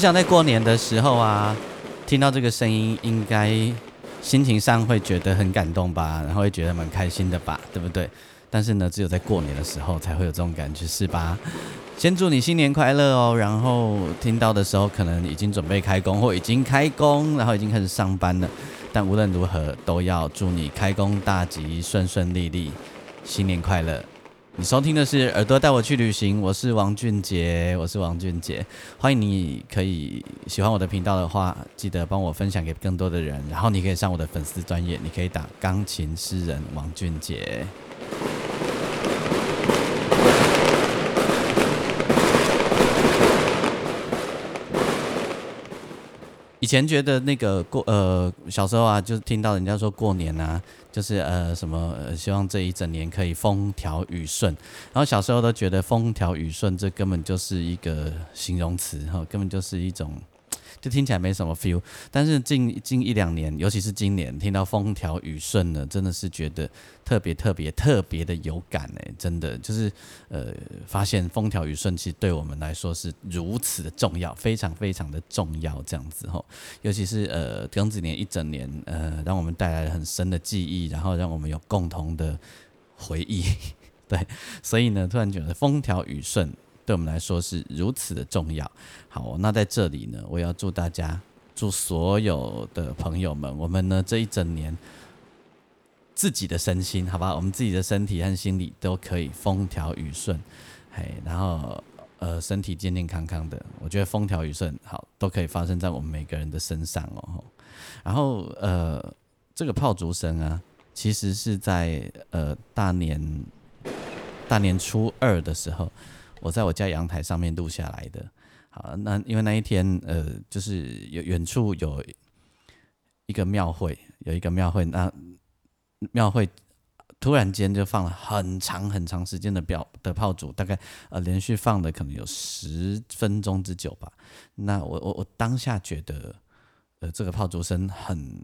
想在过年的时候啊，听到这个声音，应该心情上会觉得很感动吧，然后会觉得蛮开心的吧，对不对？但是呢，只有在过年的时候才会有这种感觉，是吧？先祝你新年快乐哦！然后听到的时候，可能已经准备开工或已经开工，然后已经开始上班了。但无论如何，都要祝你开工大吉，顺顺利利，新年快乐！你收听的是《耳朵带我去旅行》，我是王俊杰，我是王俊杰，欢迎你可以喜欢我的频道的话，记得帮我分享给更多的人，然后你可以上我的粉丝专业，你可以打钢琴诗人王俊杰。以前觉得那个过呃小时候啊，就是听到人家说过年啊，就是呃什么希望这一整年可以风调雨顺，然后小时候都觉得风调雨顺这根本就是一个形容词哈，根本就是一种。就听起来没什么 feel，但是近近一两年，尤其是今年，听到风调雨顺呢，真的是觉得特别特别特别的有感哎，真的。就是呃，发现风调雨顺其实对我们来说是如此的重要，非常非常的重要这样子吼，尤其是呃庚子年一整年，呃，让我们带来了很深的记忆，然后让我们有共同的回忆，对，所以呢，突然觉得风调雨顺。对我们来说是如此的重要。好，那在这里呢，我要祝大家，祝所有的朋友们，我们呢这一整年自己的身心，好吧，我们自己的身体和心理都可以风调雨顺，嘿，然后呃身体健健康康的，我觉得风调雨顺好都可以发生在我们每个人的身上哦。然后呃这个炮竹声啊，其实是在呃大年大年初二的时候。我在我家阳台上面录下来的，好，那因为那一天，呃，就是有远处有一个庙会，有一个庙会，那庙会突然间就放了很长很长时间的表的炮竹，大概呃连续放的可能有十分钟之久吧。那我我我当下觉得，呃，这个炮竹声很。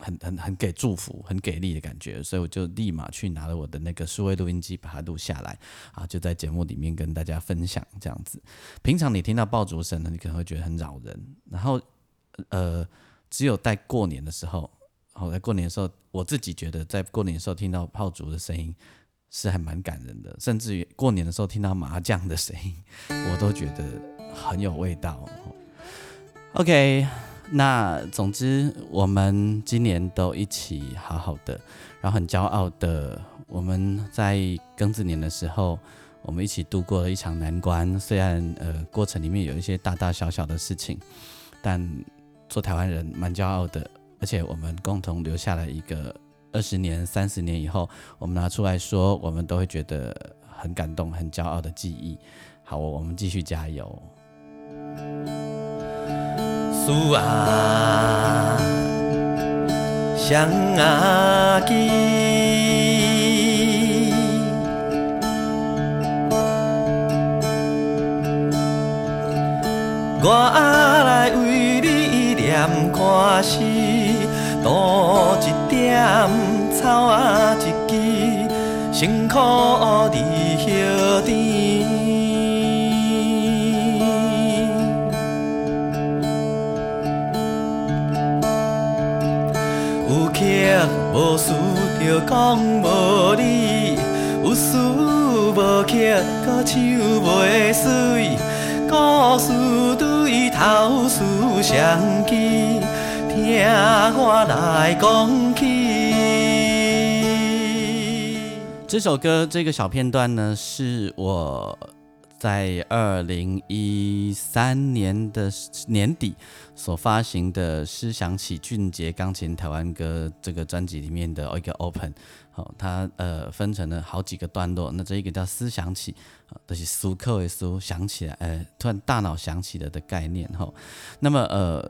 很很很给祝福，很给力的感觉，所以我就立马去拿了我的那个数位录音机，把它录下来啊，就在节目里面跟大家分享这样子。平常你听到爆竹声呢，你可能会觉得很扰人，然后呃，只有在过年的时候，好在过年的时候，我自己觉得在过年的时候听到炮竹的声音是还蛮感人的，甚至于过年的时候听到麻将的声音，我都觉得很有味道。OK。那总之，我们今年都一起好好的，然后很骄傲的，我们在庚子年的时候，我们一起度过了一场难关。虽然呃过程里面有一些大大小小的事情，但做台湾人蛮骄傲的，而且我们共同留下了一个二十年、三十年以后，我们拿出来说，我们都会觉得很感动、很骄傲的记忆。好，我们继续加油。树啊，双阿枝，我来为你念歌诗，多一点草啊一枝，辛苦你叶甜。无事着讲无理，有事无曲，搁唱袂水。故事对头事相记，听我来讲起。这首歌这个小片段呢，是我在二零一三年的年底所发行的《思想起俊杰钢琴台湾歌》这个专辑里面的一个 Open，好，它呃分成了好几个段落。那这一个叫“思想起”，都是苏克维苏想起来，呃，突然大脑想起了的概念哈。那么呃，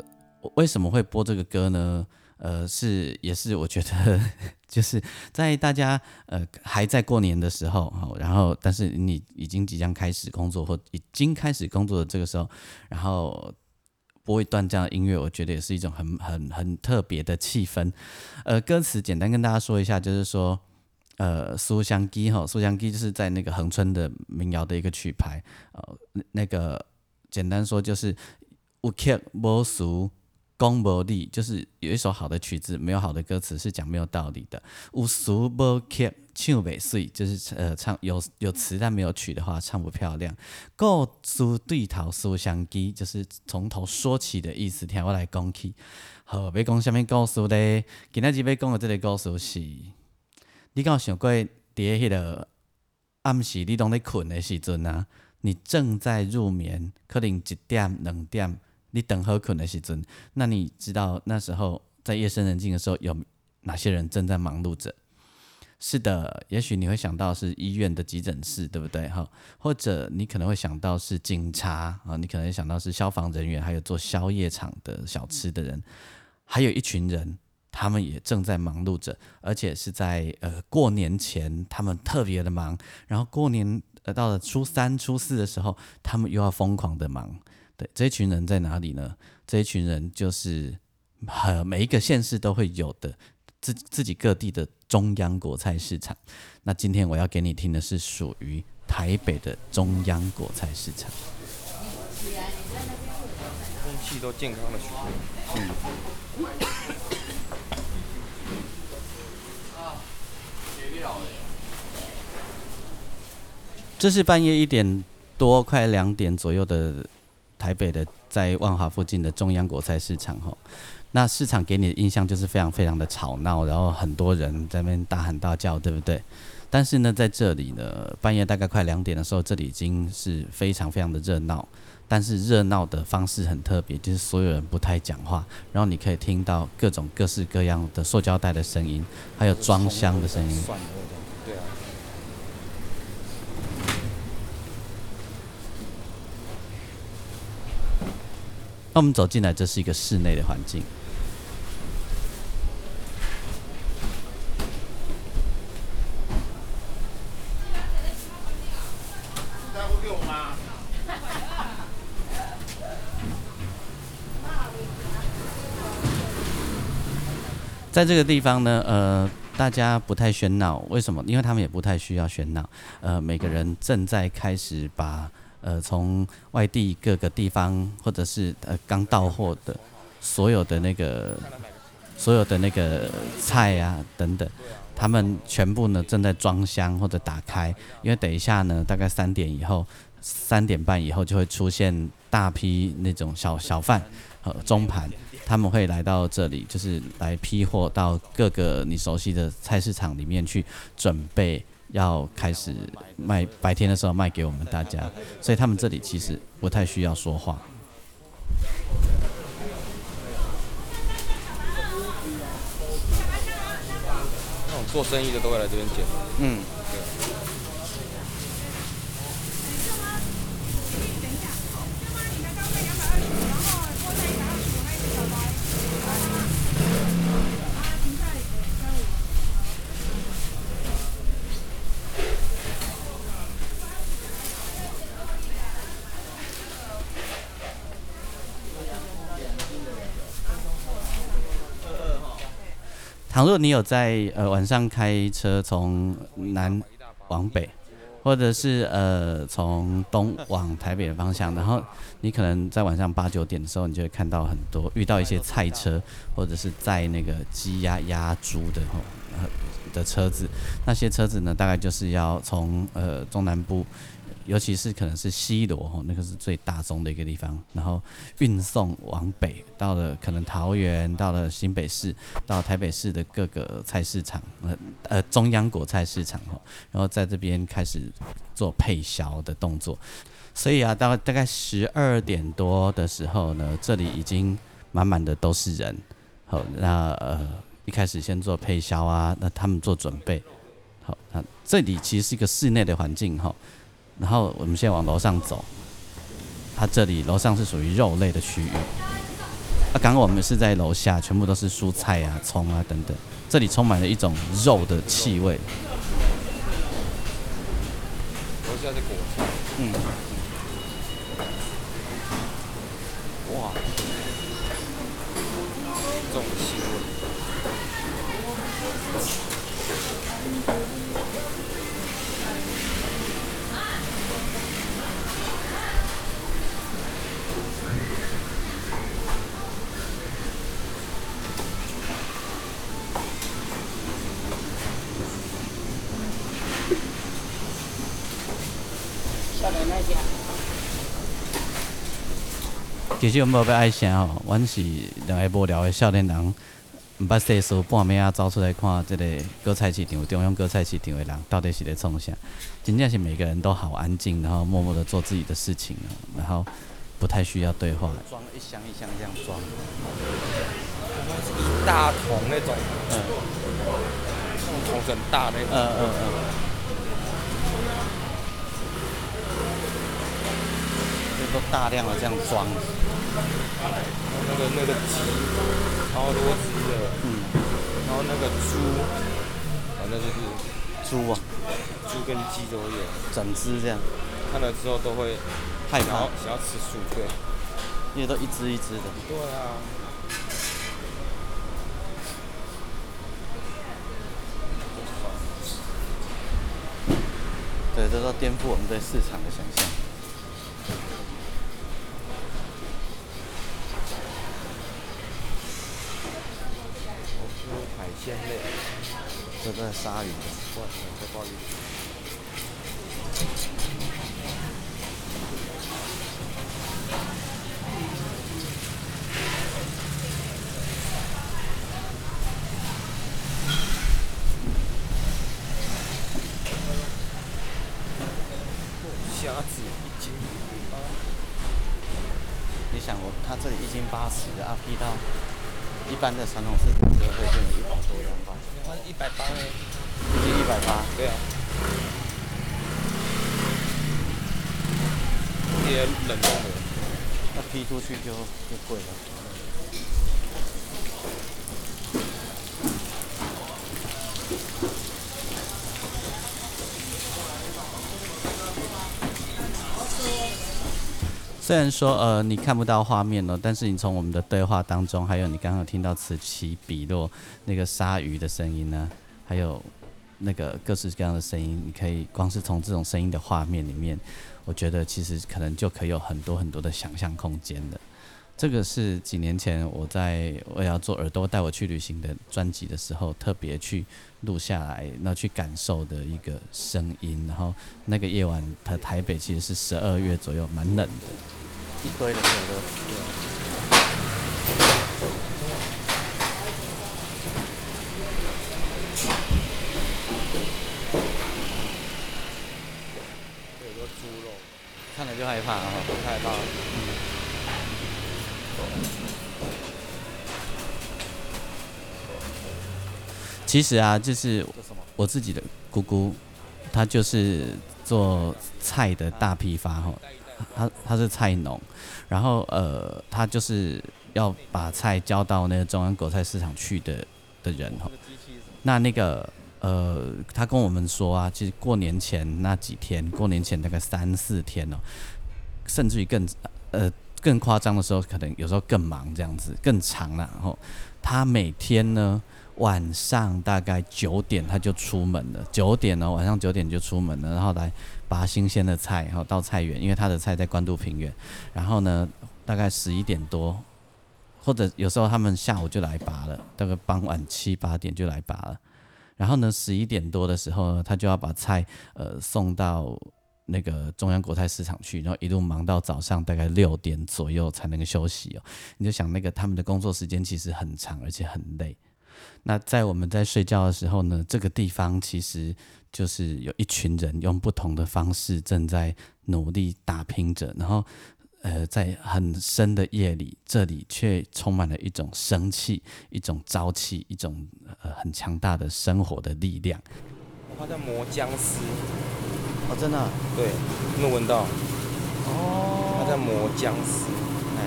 为什么会播这个歌呢？呃，是也是，我觉得就是在大家呃还在过年的时候，然后但是你已经即将开始工作或已经开始工作的这个时候，然后播一段这样的音乐，我觉得也是一种很很很特别的气氛。呃，歌词简单跟大家说一下，就是说，呃，苏香基哈，苏香基就是在那个恒春的民谣的一个曲牌，呃，那个简单说就是乌克波苏。讲无理就是有一首好的曲子，没有好的歌词是讲没有道理的。无俗无曲唱袂水，就是呃唱有有词但没有曲的话唱不漂亮。故事对头思相机，就是从头说起的意思。听我来讲起，好，要讲什么故事咧？今仔日要讲的这个故事是，你敢有想过伫迄个暗时你拢咧困的时阵啊，你正在入眠，可能一点两点。你等好困的时阵，那你知道那时候在夜深人静的时候，有哪些人正在忙碌着？是的，也许你会想到是医院的急诊室，对不对？哈，或者你可能会想到是警察啊，你可能想到是消防人员，还有做宵夜场的小吃的人，还有一群人，他们也正在忙碌着，而且是在呃过年前，他们特别的忙，然后过年呃到了初三、初四的时候，他们又要疯狂的忙。这一群人在哪里呢？这一群人就是呃每一个县市都会有的自自己各地的中央果菜市场。那今天我要给你听的是属于台北的中央果菜市场。空气都健康了许多。这是半夜一点多，快两点左右的。台北的在万华附近的中央国菜市场哈，那市场给你的印象就是非常非常的吵闹，然后很多人在那边大喊大叫，对不对？但是呢，在这里呢，半夜大概快两点的时候，这里已经是非常非常的热闹，但是热闹的方式很特别，就是所有人不太讲话，然后你可以听到各种各式各样的塑胶袋的声音，还有装箱的声音。那我们走进来，这是一个室内的环境。在这个地方呢，呃，大家不太喧闹，为什么？因为他们也不太需要喧闹。呃，每个人正在开始把。呃，从外地各个地方，或者是呃刚到货的，所有的那个，所有的那个菜啊等等，他们全部呢正在装箱或者打开，因为等一下呢，大概三点以后，三点半以后就会出现大批那种小小贩和中盘，他们会来到这里，就是来批货到各个你熟悉的菜市场里面去准备。要开始卖，白天的时候卖给我们大家，所以他们这里其实不太需要说话。那种做生意的都会来这边捡。嗯。倘若你有在呃晚上开车从南往北，或者是呃从东往台北的方向，然后你可能在晚上八九点的时候，你就会看到很多遇到一些菜车，或者是在那个鸡鸭鸭猪的吼的车子，那些车子呢，大概就是要从呃中南部。尤其是可能是西罗吼，那个是最大宗的一个地方，然后运送往北，到了可能桃园，到了新北市，到台北市的各个菜市场，呃呃中央果菜市场吼，然后在这边开始做配销的动作。所以啊，到大概十二点多的时候呢，这里已经满满的都是人。好，那呃一开始先做配销啊，那他们做准备。好，那这里其实是一个室内的环境哈。然后我们现在往楼上走，它这里楼上是属于肉类的区域。啊，刚刚我们是在楼下，全部都是蔬菜啊、葱啊等等，这里充满了一种肉的气味。楼下是果菜。嗯。其实我无要爱声吼，阮是两个无聊的少年人，毋捌世事半暝啊，走出来看即个割菜市场，中央割菜市场的人到底是咧创啥？真正是每个人都好安静，然后默默的做自己的事情，然后不太需要对话。装一箱一箱这样装，一大桶那种，嗯，桶很大那种，嗯嗯嗯。都大量的这样装，那个那个鸡，超多只的，嗯，然后那个猪，反正就是猪啊，猪跟鸡都有，整只这样，看了之后都会害怕，想要吃素，对，因为都一只一只的，对啊，对，这都颠覆我们对市场的想象。鲜类，鲨鱼，哇，这鲍鱼。虾子一斤八，你想我，它这里一斤八十的，啊，批到。一般的传统市场就会变成一百多两百，换一百八嘞？一斤一百八。对啊。也冷冻的，那批出去就就贵了。虽然说呃你看不到画面了，但是你从我们的对话当中，还有你刚刚听到此起彼落那个鲨鱼的声音呢，还有那个各式各样的声音，你可以光是从这种声音的画面里面，我觉得其实可能就可以有很多很多的想象空间的。这个是几年前我在我要做耳朵带我去旅行的专辑的时候，特别去录下来，那去感受的一个声音。然后那个夜晚，它台北其实是十二月左右，蛮冷的。一堆的车都，有个猪肉，看了就害怕啊！害怕。其实啊，就是我自己的姑姑，她就是做菜的大批发哈。她她是菜农，然后呃，她就是要把菜交到那个中央果菜市场去的的人哈。那那个呃，他跟我们说啊，其实过年前那几天，过年前大概三四天哦，甚至于更呃更夸张的时候，可能有时候更忙这样子，更长了。然后他每天呢晚上大概九点他就出门了，九点哦晚上九点就出门了，然后来。拔新鲜的菜，然后到菜园，因为他的菜在关渡平原。然后呢，大概十一点多，或者有时候他们下午就来拔了，大概傍晚七八点就来拔了。然后呢，十一点多的时候呢，他就要把菜呃送到那个中央国菜市场去，然后一路忙到早上大概六点左右才能够休息哦。你就想那个他们的工作时间其实很长，而且很累。那在我们在睡觉的时候呢，这个地方其实就是有一群人用不同的方式正在努力打拼着，然后呃，在很深的夜里，这里却充满了一种生气、一种朝气、一种呃很强大的生活的力量。他在磨姜丝，哦，真的，对，有没有闻到？哦，他在磨姜丝，哎，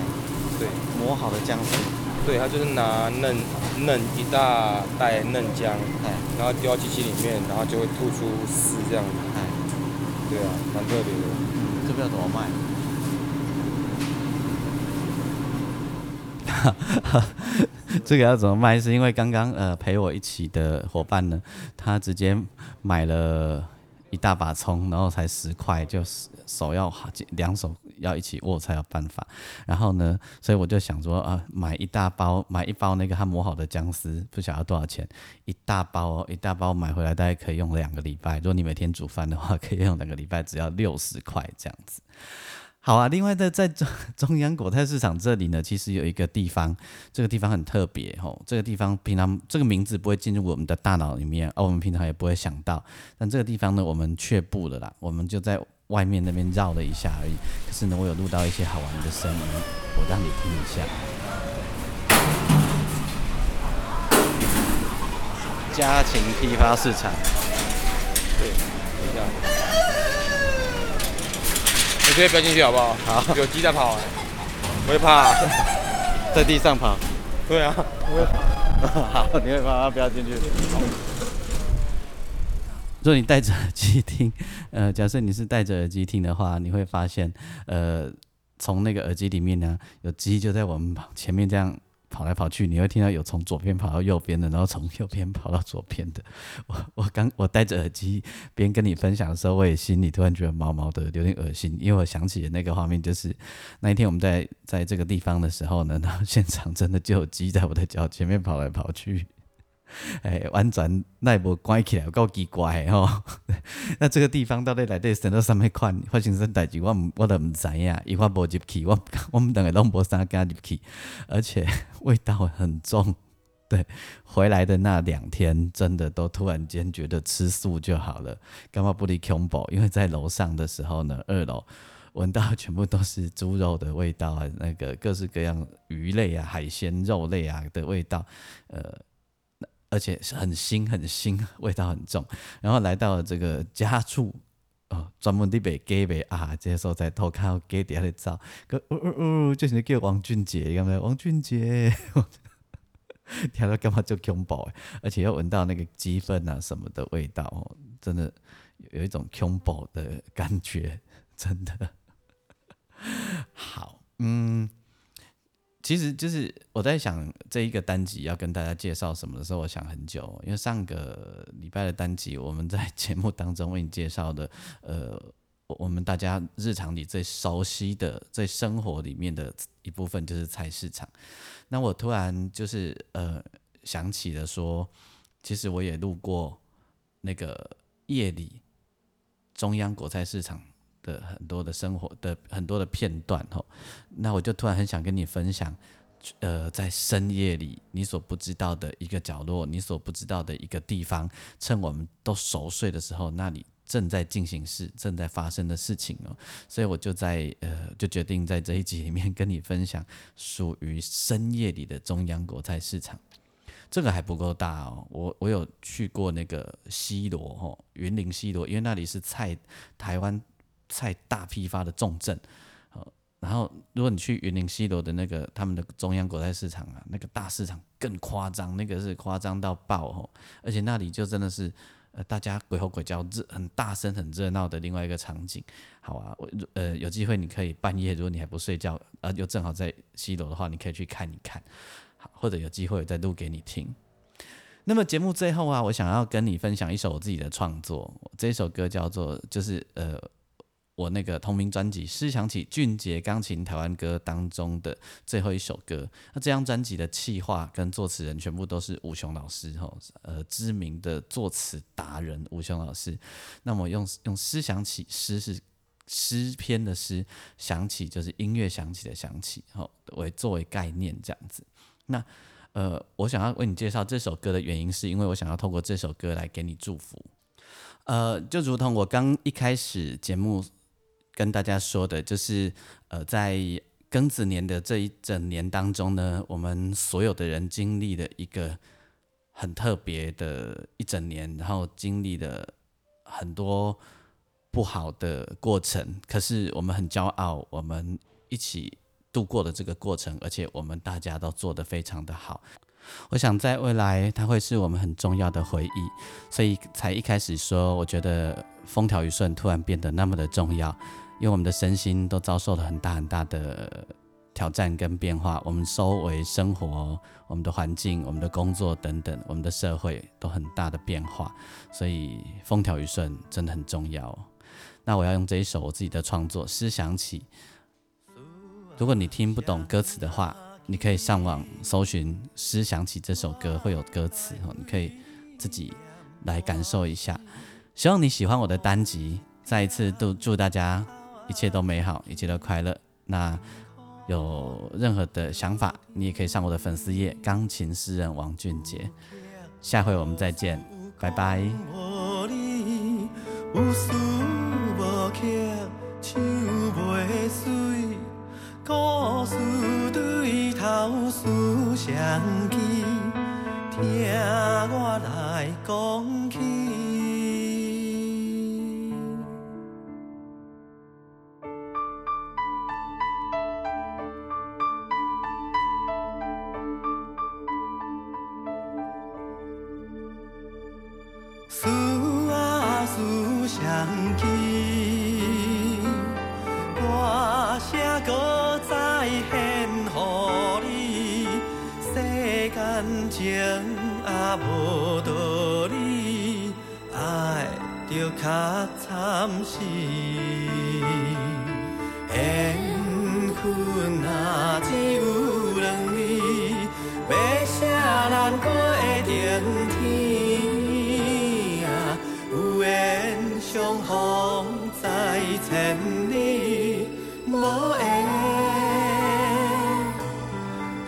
对，磨好的姜丝，对，他就是拿嫩嫩一大袋嫩姜，哎然后丢到机器里面，然后就会吐出丝这样子。哎，对啊，蛮特别的。嗯，这个要怎么卖？这个要怎么卖？是因为刚刚呃陪我一起的伙伴呢，他直接买了一大把葱，然后才十块，就是手要两手要一起握才有办法。然后呢，所以我就想说啊，买一大包，买一包那个他磨好的姜丝，不晓得多少钱？一大包哦，一大包买回来大概可以用两个礼拜。如果你每天煮饭的话，可以用两个礼拜，只要六十块这样子。好啊，另外在在中 中央果菜市场这里呢，其实有一个地方，这个地方很特别吼，这个地方平常这个名字不会进入我们的大脑里面，而我们平常也不会想到，但这个地方呢，我们却步了啦，我们就在外面那边绕了一下而已。可是呢，我有录到一些好玩的声音，我让你听一下。家禽批发市场，对，等一直接不要进去好不好？好，有鸡在跑、欸，我会怕、在地上跑。对啊，我会怕。好，你会怕，不要进去。如果你戴着耳机听，呃，假设你是戴着耳机听的话，你会发现，呃，从那个耳机里面呢，有鸡就在我们前面这样跑来跑去，你会听到有从左边跑到右边的，然后从右边跑到左边的。我我刚我戴着耳机边跟你分享的时候，我也心里突然觉得毛毛的，有点恶心，因为我想起的那个画面就是那一天我们在在这个地方的时候呢，然后现场真的就有鸡在我的脚前面跑来跑去。哎，完全那也无关起来，够奇怪的吼。那这个地方到底内底生到什么款发生什代志，我毋我都唔知影，伊我无入去，我我们两个拢无啥敢入去，而且 味道很重。对，回来的那两天，真的都突然间觉得吃素就好了，干嘛不离恐怖？因为在楼上的时候呢，二楼闻到全部都是猪肉的味道啊，那个各式各样鱼类啊、海鲜、肉类啊的味道，呃。而且很腥很腥，味道很重。然后来到了这个家畜哦，专门地被给被啊，这些时候在偷看到鸡底下的照，个呜呜呜，就是叫王俊杰，有没有？王俊杰，听到干嘛就恐怖？而且又闻到那个鸡粪啊什么的味道，哦，真的有一种恐怖的感觉，真的。好，嗯。其实就是我在想这一个单集要跟大家介绍什么的时候，我想很久，因为上个礼拜的单集我们在节目当中为你介绍的，呃，我们大家日常里最熟悉的、最生活里面的一部分就是菜市场。那我突然就是呃想起了说，其实我也路过那个夜里中央果菜市场。的很多的生活的很多的片段吼，那我就突然很想跟你分享，呃，在深夜里你所不知道的一个角落，你所不知道的一个地方，趁我们都熟睡的时候，那里正在进行事，正在发生的事情哦。所以我就在呃，就决定在这一集里面跟你分享属于深夜里的中央国菜市场。这个还不够大哦，我我有去过那个西罗吼，云林西罗，因为那里是菜台湾。菜大批发的重镇，好，然后如果你去云林西楼的那个他们的中央果菜市场啊，那个大市场更夸张，那个是夸张到爆哦，而且那里就真的是呃大家鬼吼鬼叫热很大声很热闹的另外一个场景，好啊，我呃有机会你可以半夜如果你还不睡觉，呃又正好在西楼的话，你可以去看一看，好，或者有机会再录给你听。那么节目最后啊，我想要跟你分享一首我自己的创作，这首歌叫做就是呃。我那个同名专辑《思想起俊杰钢琴台湾歌》当中的最后一首歌，那这张专辑的企划跟作词人全部都是吴雄老师吼，呃，知名的作词达人吴雄老师。那么用用思想起诗是诗篇的诗，想起就是音乐响起的响起，吼为作为概念这样子。那呃，我想要为你介绍这首歌的原因，是因为我想要透过这首歌来给你祝福。呃，就如同我刚一开始节目跟大家说的，就是呃，在庚子年的这一整年当中呢，我们所有的人经历了一个很特别的一整年，然后经历了很多不好的过程，可是我们很骄傲，我们一起。度过的这个过程，而且我们大家都做得非常的好。我想在未来，它会是我们很重要的回忆，所以才一开始说，我觉得风调雨顺突然变得那么的重要，因为我们的身心都遭受了很大很大的挑战跟变化，我们周围生活、我们的环境、我们的工作等等，我们的社会都很大的变化，所以风调雨顺真的很重要。那我要用这一首我自己的创作《思想起》。如果你听不懂歌词的话，你可以上网搜寻《诗想起》这首歌，会有歌词，你可以自己来感受一下。希望你喜欢我的单集，再一次都祝大家一切都美好，一切都快乐。那有任何的想法，你也可以上我的粉丝页“钢琴诗人王俊杰”。下回我们再见，拜拜。想起，听我来讲起。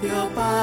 缘就放予。